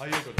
はい、ということで。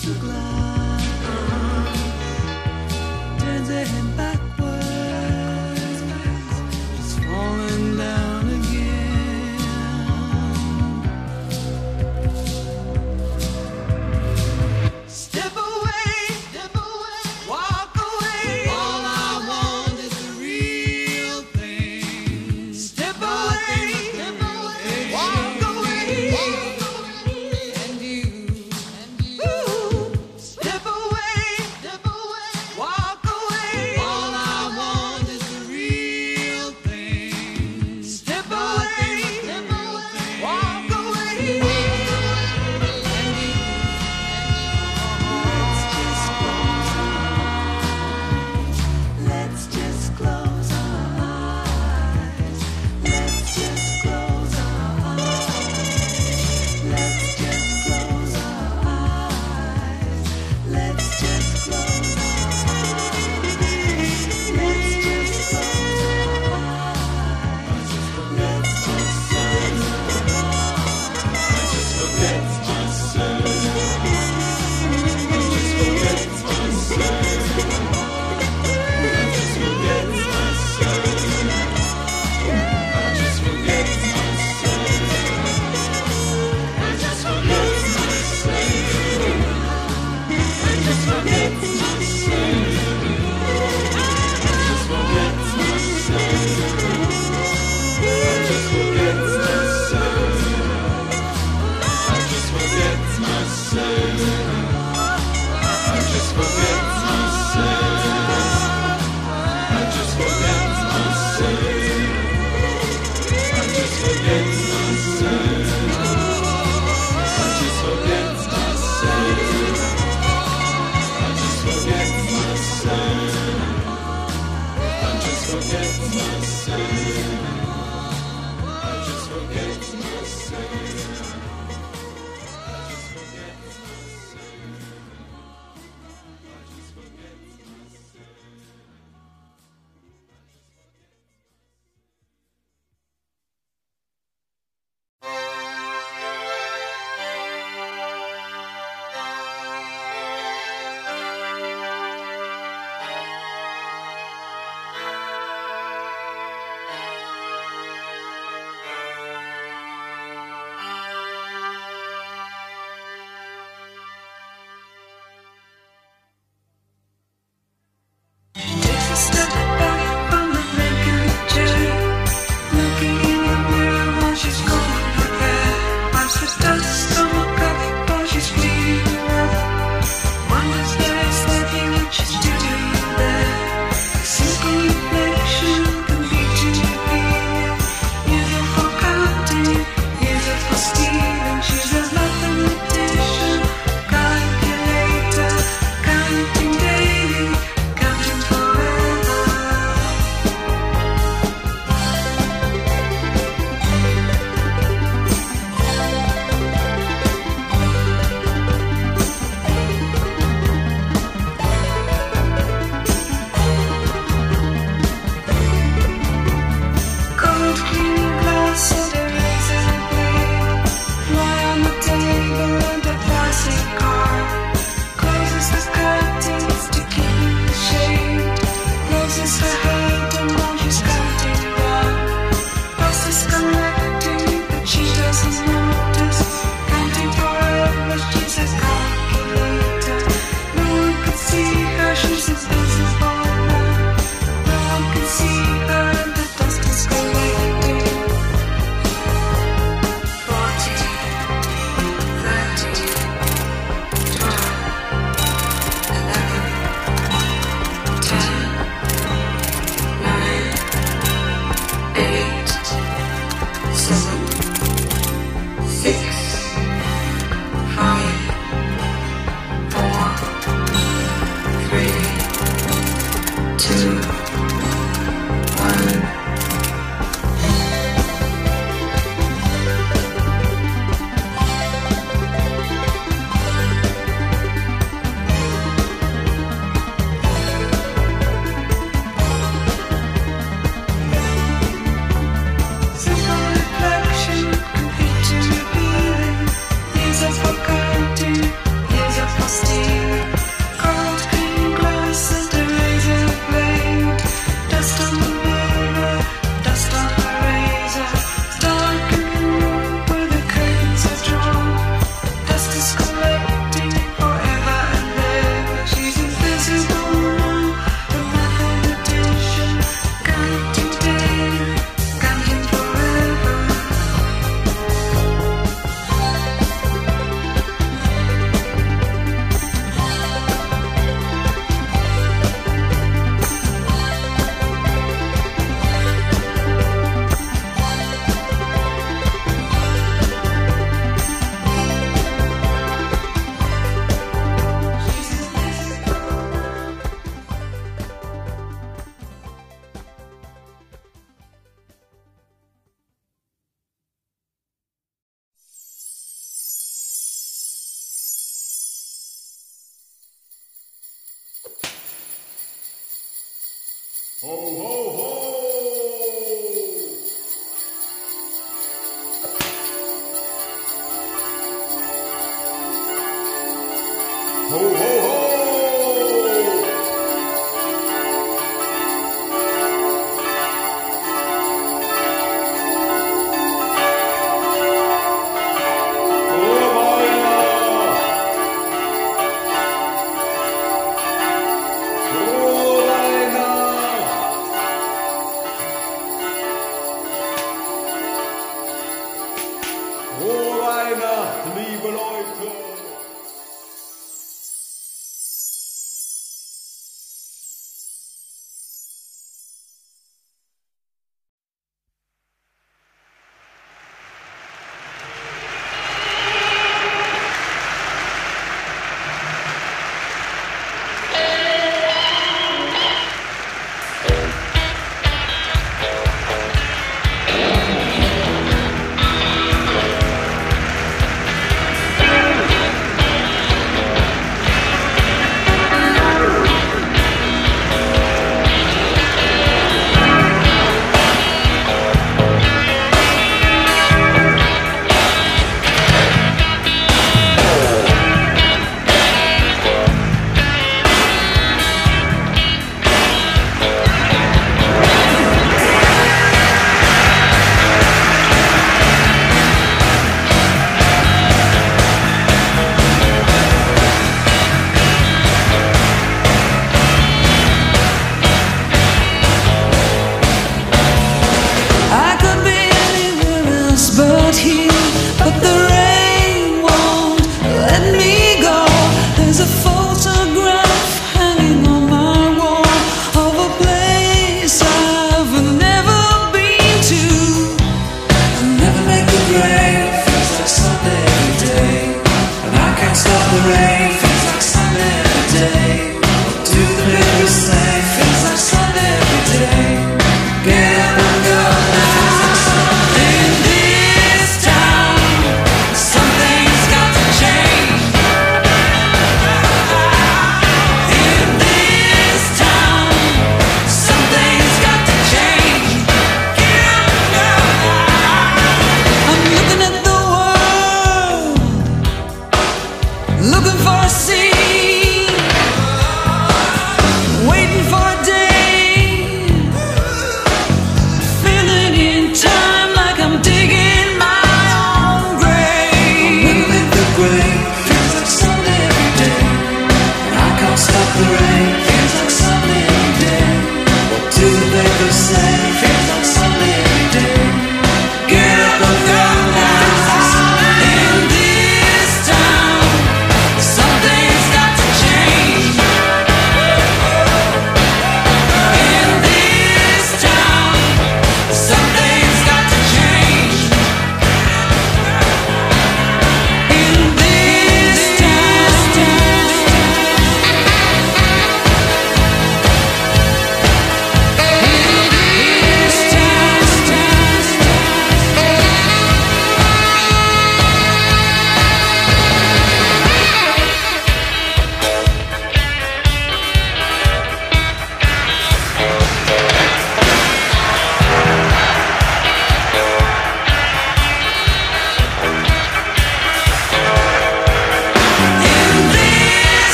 to you.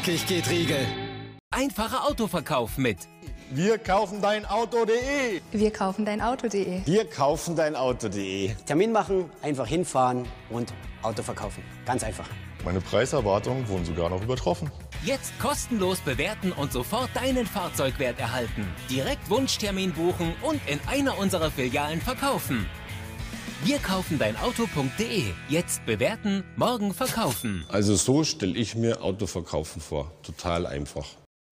Knackig geht Riegel. Einfacher Autoverkauf mit Wir kaufen dein Auto.de. Wir kaufen dein Auto.de. Wir kaufen dein Auto.de. Termin machen, einfach hinfahren und Auto verkaufen. Ganz einfach. Meine Preiserwartungen wurden sogar noch übertroffen. Jetzt kostenlos bewerten und sofort deinen Fahrzeugwert erhalten. Direkt Wunschtermin buchen und in einer unserer Filialen verkaufen. Wir kaufen dein Auto.de. Jetzt bewerten, morgen verkaufen. Also so stelle ich mir Autoverkaufen vor. Total einfach.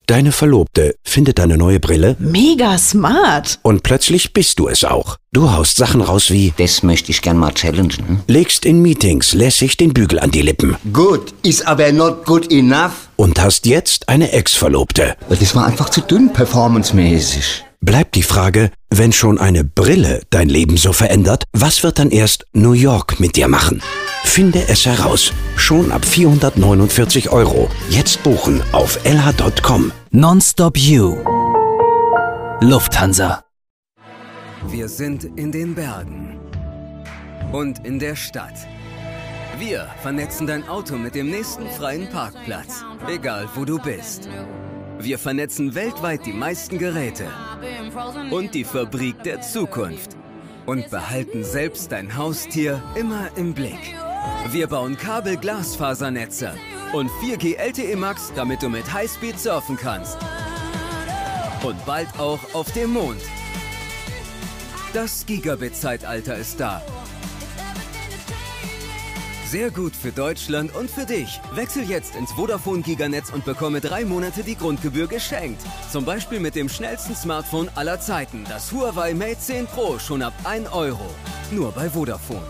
Deine Verlobte findet deine neue Brille Mega smart. und plötzlich bist du es auch. Du haust Sachen raus wie Das möchte ich gern mal challengen. legst in Meetings lässig den Bügel an die Lippen Good, is aber not good enough. und hast jetzt eine Ex-Verlobte. Das war einfach zu dünn performancemäßig. Bleibt die Frage, wenn schon eine Brille dein Leben so verändert, was wird dann erst New York mit dir machen? Finde es heraus. Schon ab 449 Euro. Jetzt buchen auf lh.com. Nonstop You. Lufthansa. Wir sind in den Bergen und in der Stadt. Wir vernetzen dein Auto mit dem nächsten freien Parkplatz, egal wo du bist. Wir vernetzen weltweit die meisten Geräte und die Fabrik der Zukunft und behalten selbst dein Haustier immer im Blick. Wir bauen Kabel-Glasfasernetze und 4G LTE Max, damit du mit Highspeed surfen kannst. Und bald auch auf dem Mond. Das Gigabit-Zeitalter ist da. Sehr gut für Deutschland und für dich. Wechsel jetzt ins Vodafone Giganetz und bekomme drei Monate die Grundgebühr geschenkt. Zum Beispiel mit dem schnellsten Smartphone aller Zeiten, das Huawei Mate 10 Pro, schon ab 1 Euro. Nur bei Vodafone.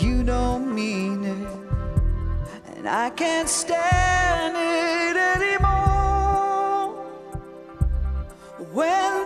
You don't mean it, and I can't stand it anymore. When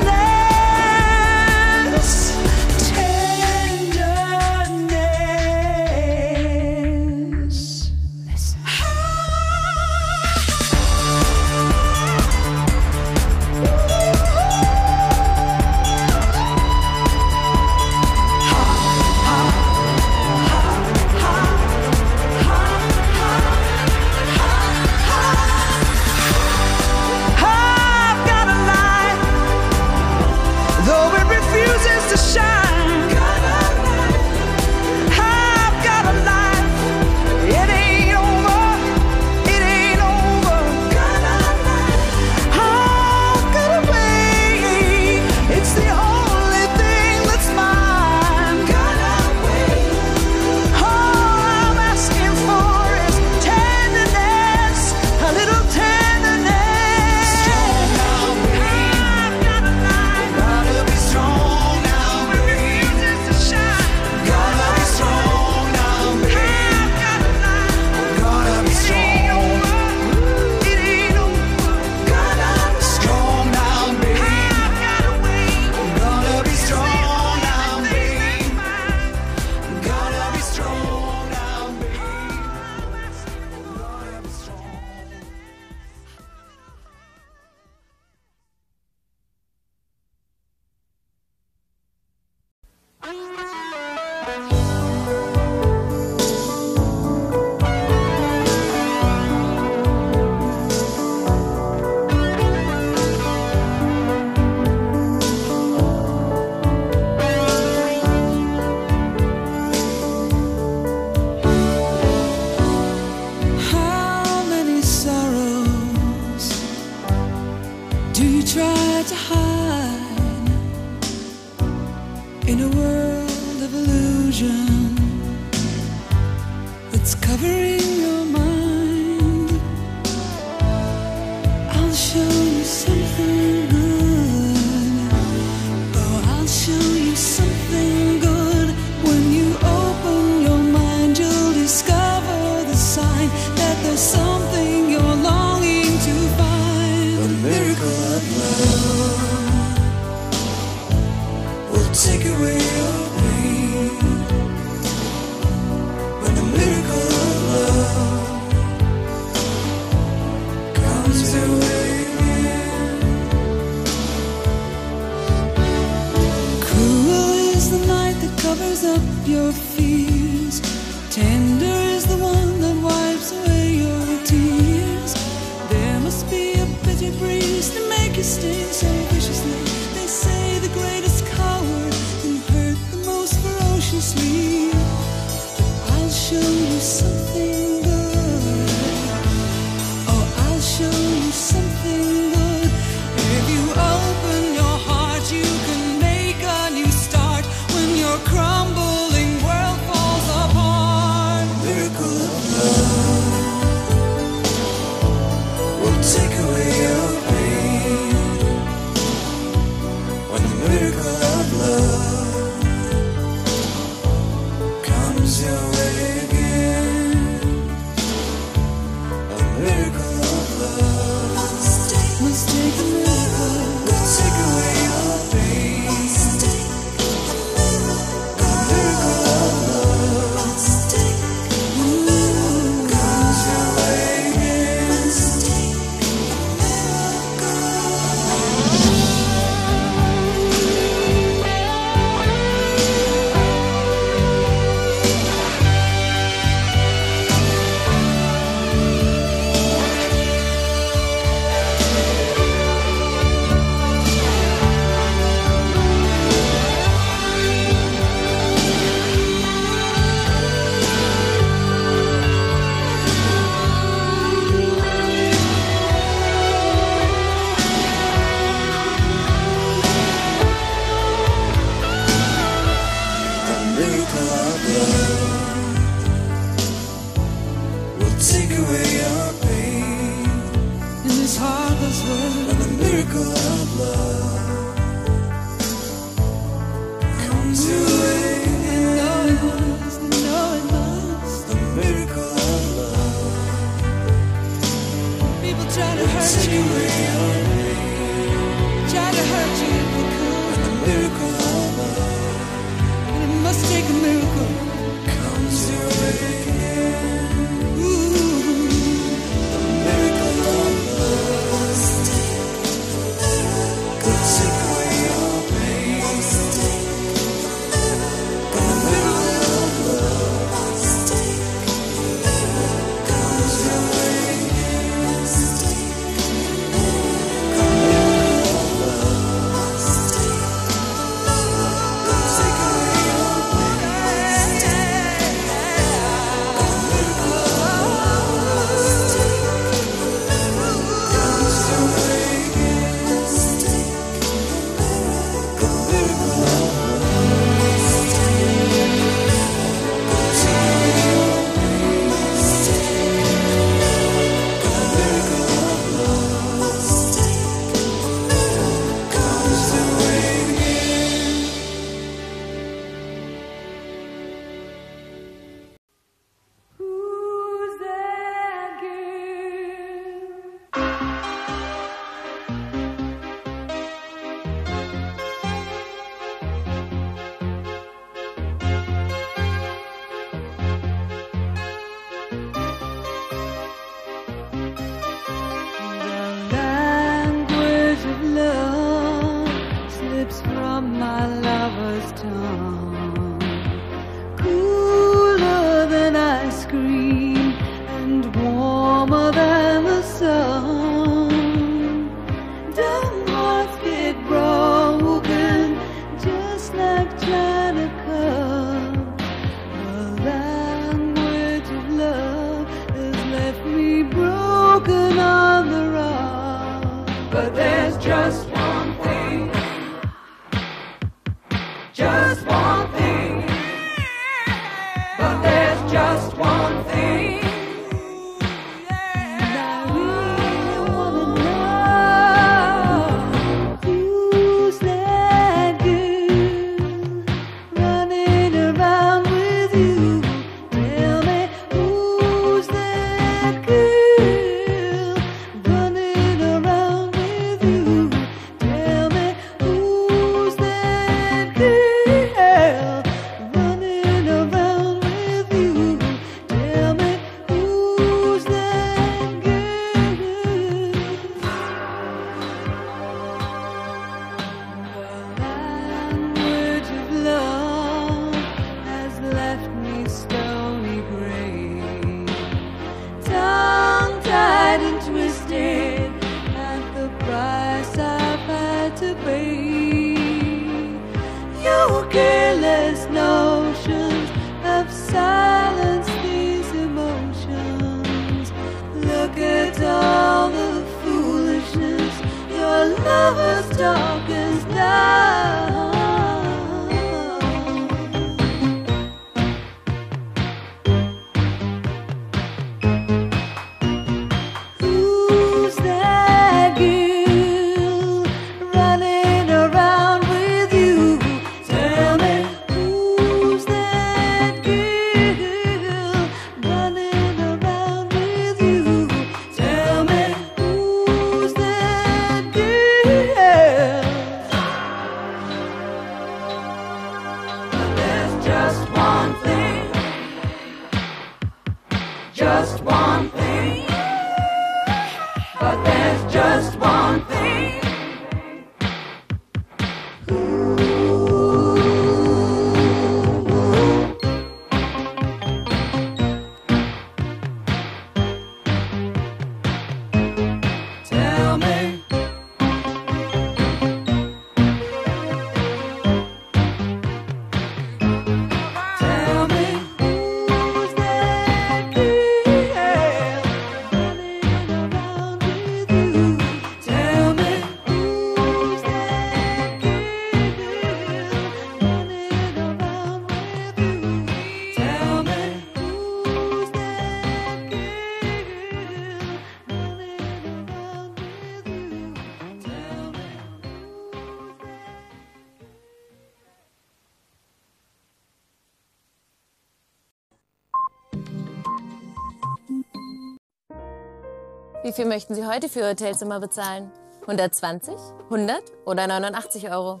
viel möchten Sie heute für Ihr Hotelzimmer bezahlen? 120, 100 oder 89 Euro?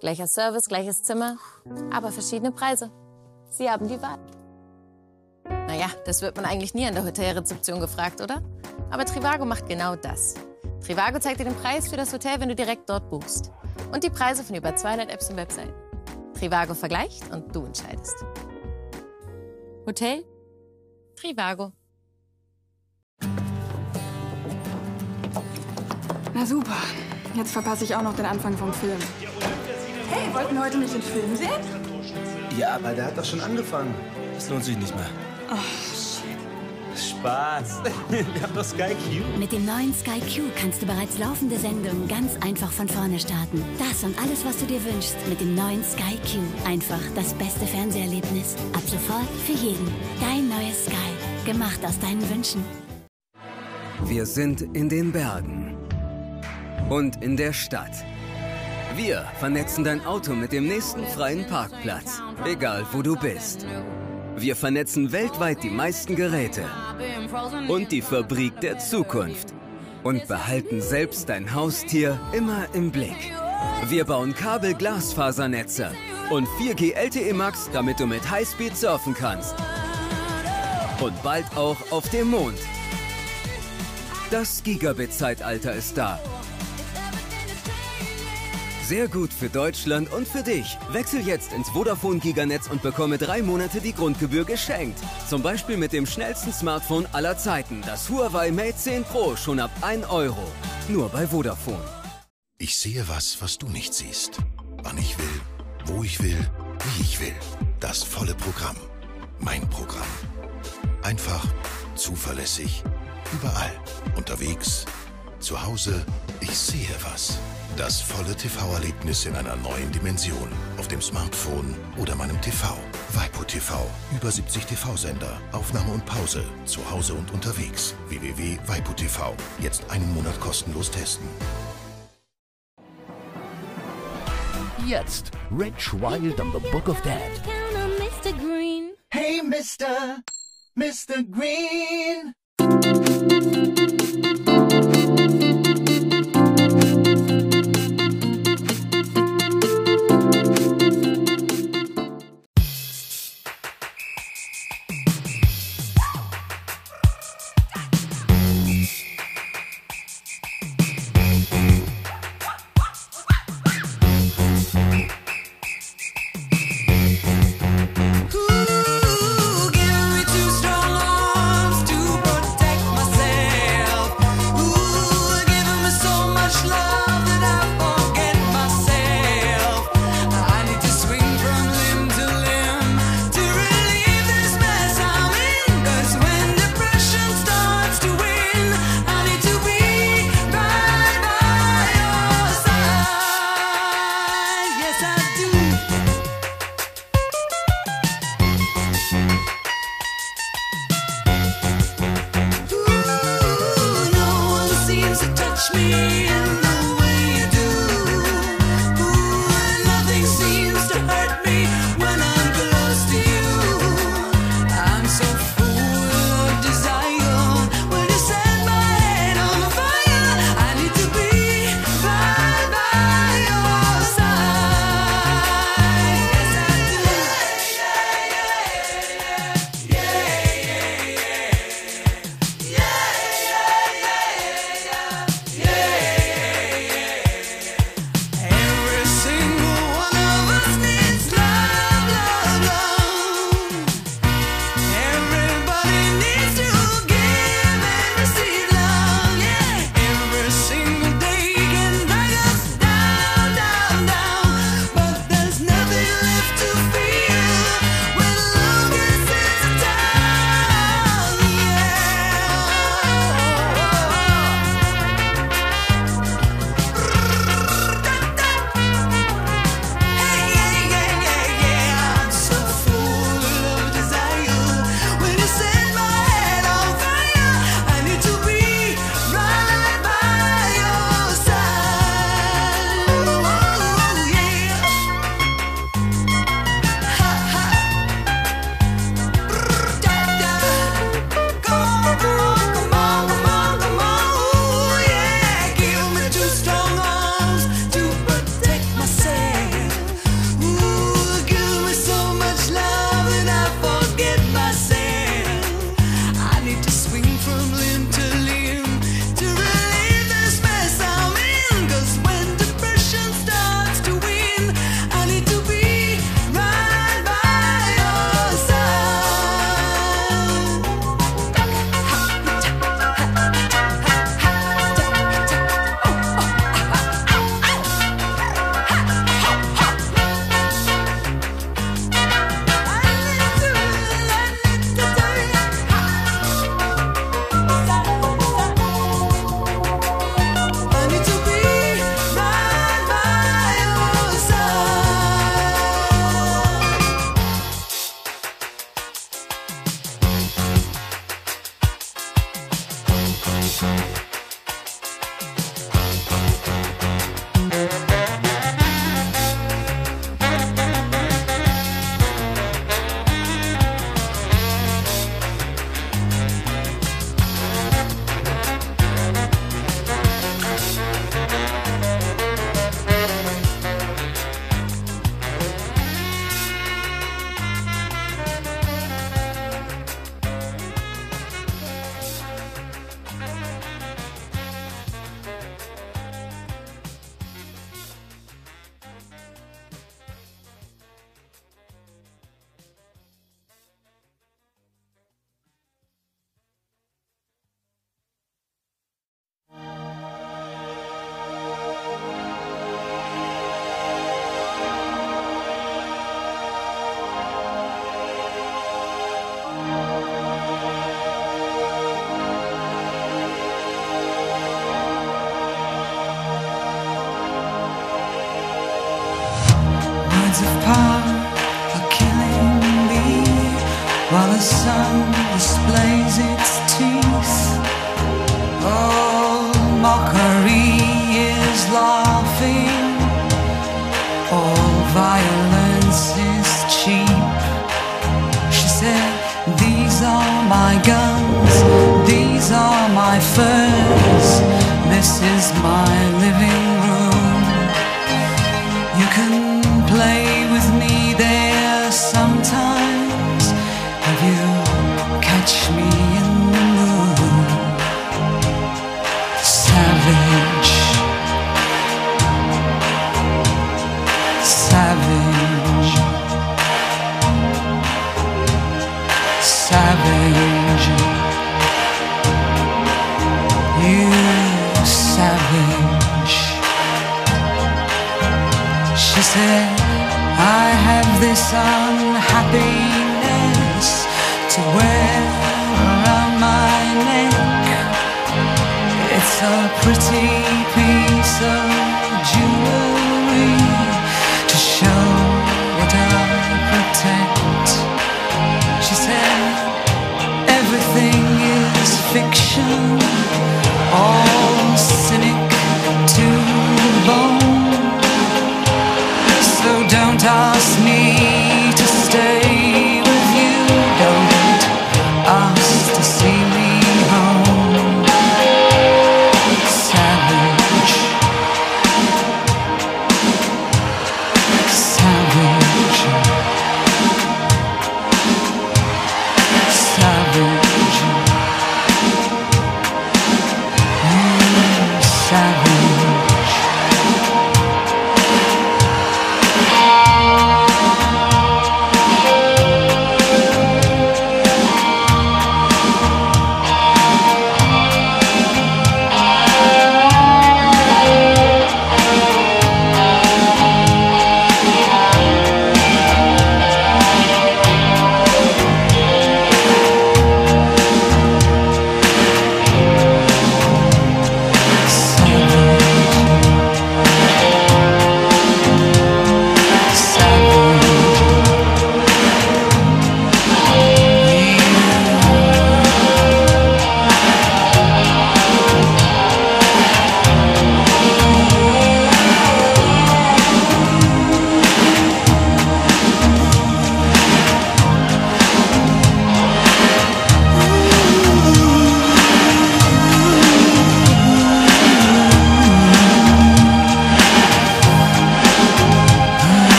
Gleicher Service, gleiches Zimmer, aber verschiedene Preise. Sie haben die Wahl. Naja, das wird man eigentlich nie an der Hotelrezeption gefragt, oder? Aber Trivago macht genau das. Trivago zeigt dir den Preis für das Hotel, wenn du direkt dort buchst. Und die Preise von über 200 Apps und Webseiten. Trivago vergleicht und du entscheidest. Hotel? Trivago. Na super. Jetzt verpasse ich auch noch den Anfang vom Film. Hey, wollten wir heute nicht den Film sehen? Ja, aber der hat doch schon angefangen. Das lohnt sich nicht mehr. Oh, shit. Spaß. Wir haben doch Sky Q. Mit dem neuen Sky Q kannst du bereits laufende Sendungen ganz einfach von vorne starten. Das und alles, was du dir wünschst, mit dem neuen Sky Q. Einfach das beste Fernseherlebnis. Ab sofort für jeden. Dein neues Sky. Gemacht aus deinen Wünschen. Wir sind in den Bergen und in der Stadt. Wir vernetzen dein Auto mit dem nächsten freien Parkplatz, egal wo du bist. Wir vernetzen weltweit die meisten Geräte und die Fabrik der Zukunft und behalten selbst dein Haustier immer im Blick. Wir bauen Kabel-Glasfasernetze und 4G LTE Max, damit du mit Highspeed surfen kannst. Und bald auch auf dem Mond. Das Gigabit-Zeitalter ist da. Sehr gut für Deutschland und für dich. Wechsel jetzt ins Vodafone Giganetz und bekomme drei Monate die Grundgebühr geschenkt. Zum Beispiel mit dem schnellsten Smartphone aller Zeiten, das Huawei Mate 10 Pro, schon ab 1 Euro. Nur bei Vodafone. Ich sehe was, was du nicht siehst. Wann ich will, wo ich will, wie ich will. Das volle Programm. Mein Programm. Einfach, zuverlässig, überall. Unterwegs, zu Hause, Ich sehe was. Das volle TV-Erlebnis in einer neuen Dimension. Auf dem Smartphone oder meinem TV. Waipu TV. Über 70 TV-Sender. Aufnahme und Pause. Zu Hause und unterwegs. www.waipu TV. Jetzt einen Monat kostenlos testen. Jetzt Rich Wild and the Book of Dead. Hey, Mr. Mr. Green.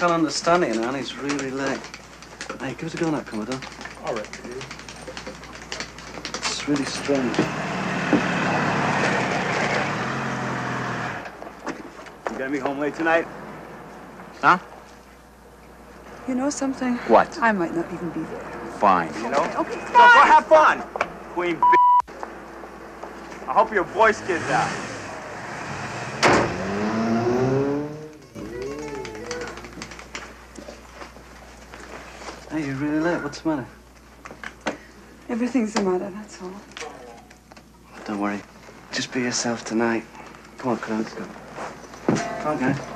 can't understand it Anne. it's really late. Hey, give us a go now, Commodore. All right. It's really strange. You gonna be home late tonight? Huh? You know something? What? I might not even be there. Fine. You know? Okay, okay fine. So go have fun, queen b I hope your voice gets out. What's the matter? Everything's the matter, that's all. Don't worry. Just be yourself tonight. Come on, Claude. Let's go. Come on, guys.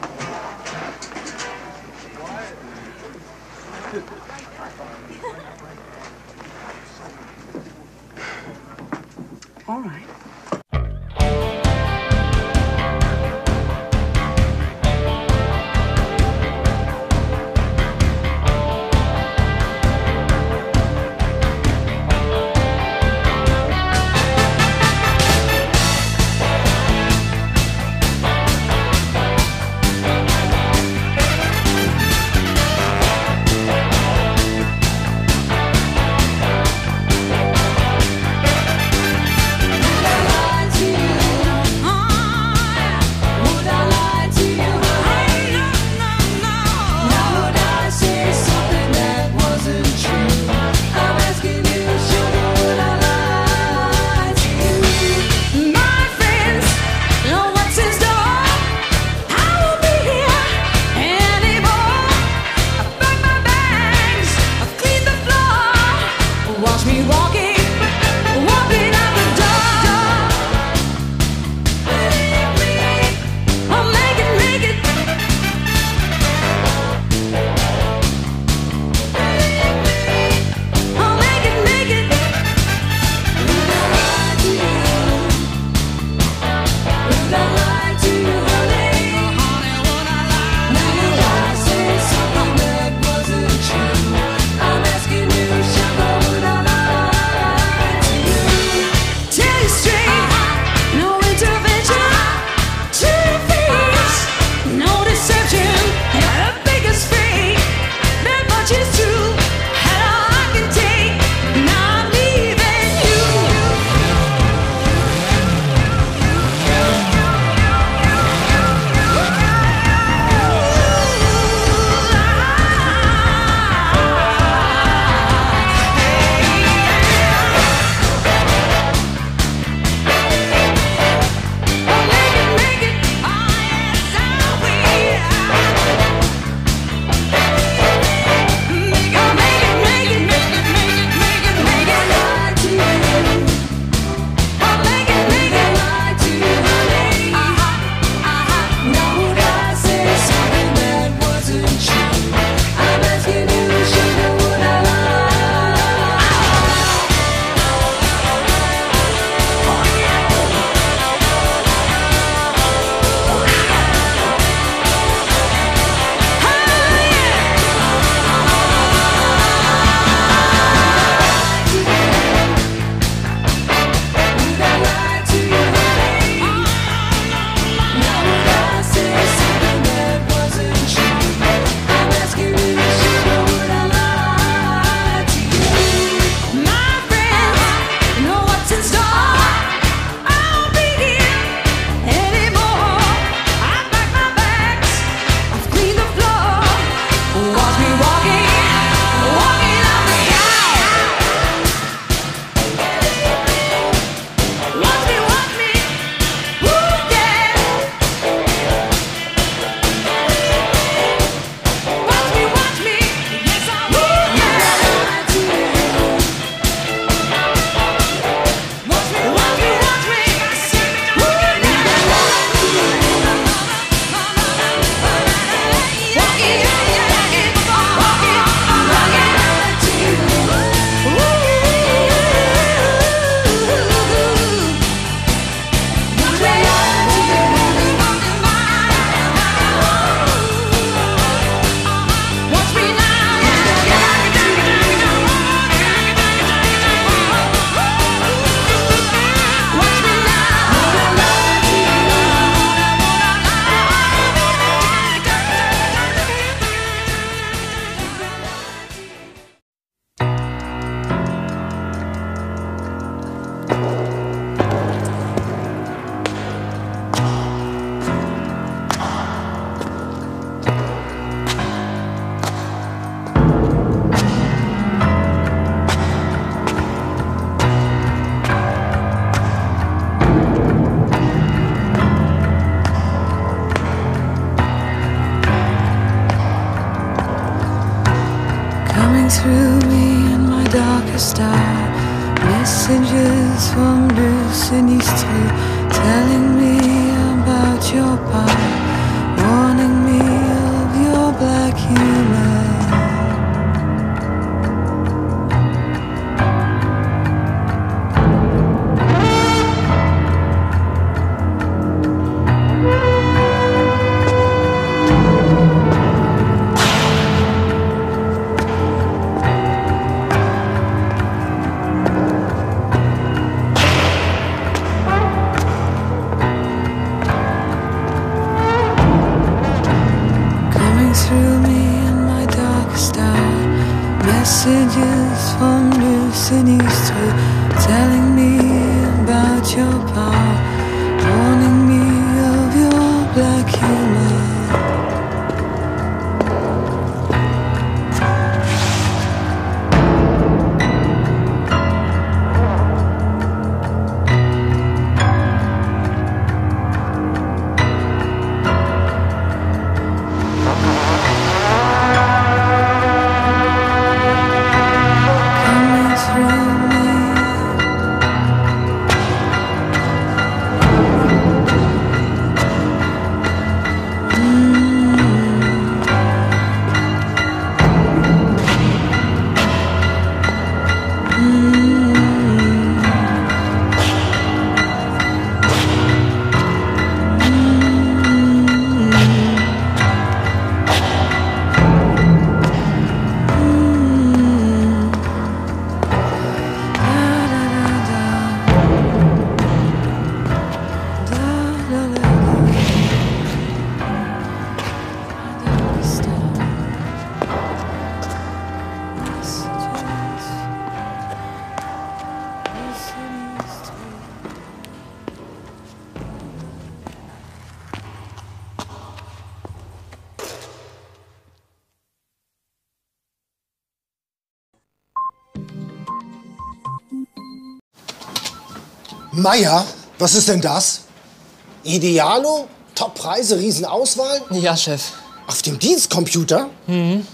Through me in my darkest hour. Messengers from Lucy Street telling me about your power, warning me of your black humor. Meier, was ist denn das? Idealo? Top-Preise, Riesenauswahl? Ja, Chef. Auf dem Dienstcomputer? Mhm.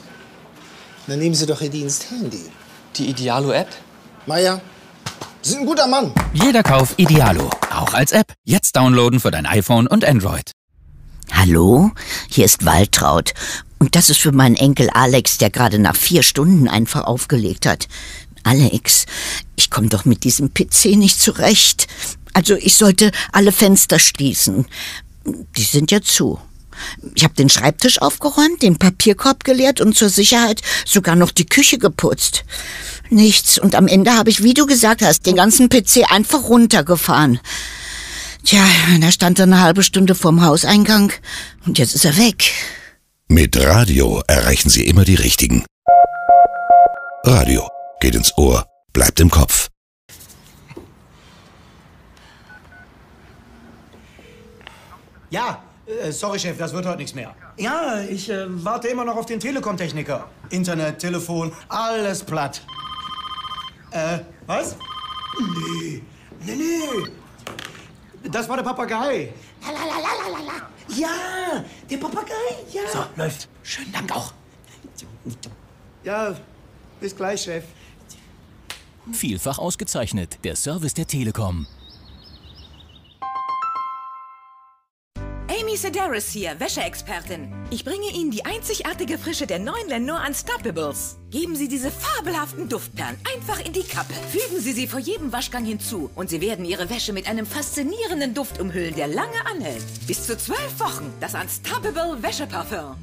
Dann nehmen Sie doch Ihr Diensthandy. Die Idealo-App? Meier, Sie sind ein guter Mann. Jeder Kauf Idealo, auch als App. Jetzt downloaden für dein iPhone und Android. Hallo, hier ist Waltraud. Und das ist für meinen Enkel Alex, der gerade nach vier Stunden einfach aufgelegt hat. Alex, ich komme doch mit diesem PC nicht zurecht. Also ich sollte alle Fenster schließen. Die sind ja zu. Ich habe den Schreibtisch aufgeräumt, den Papierkorb geleert und zur Sicherheit sogar noch die Küche geputzt. Nichts. Und am Ende habe ich, wie du gesagt hast, den ganzen PC einfach runtergefahren. Tja, da stand er eine halbe Stunde vorm Hauseingang und jetzt ist er weg. Mit Radio erreichen Sie immer die Richtigen. Radio geht ins Ohr, bleibt im Kopf. Ja, äh, sorry, Chef, das wird heute nichts mehr. Ja, ich äh, warte immer noch auf den Telekom-Techniker. Internet, Telefon, alles platt. Äh, was? Nee, nee, nee. Das war der Papagei. Ja, der Papagei, ja. So, läuft. Schönen Dank auch. Ja, bis gleich, Chef. Vielfach ausgezeichnet. Der Service der Telekom. Amy Sedaris hier, Wäscheexpertin. Ich bringe Ihnen die einzigartige Frische der neuen Lenor Unstoppables. Geben Sie diese fabelhaften Duftperlen einfach in die Kappe. Fügen Sie sie vor jedem Waschgang hinzu und Sie werden Ihre Wäsche mit einem faszinierenden Duft umhüllen, der lange anhält. Bis zu zwölf Wochen. Das Unstoppable Wäscheparfum.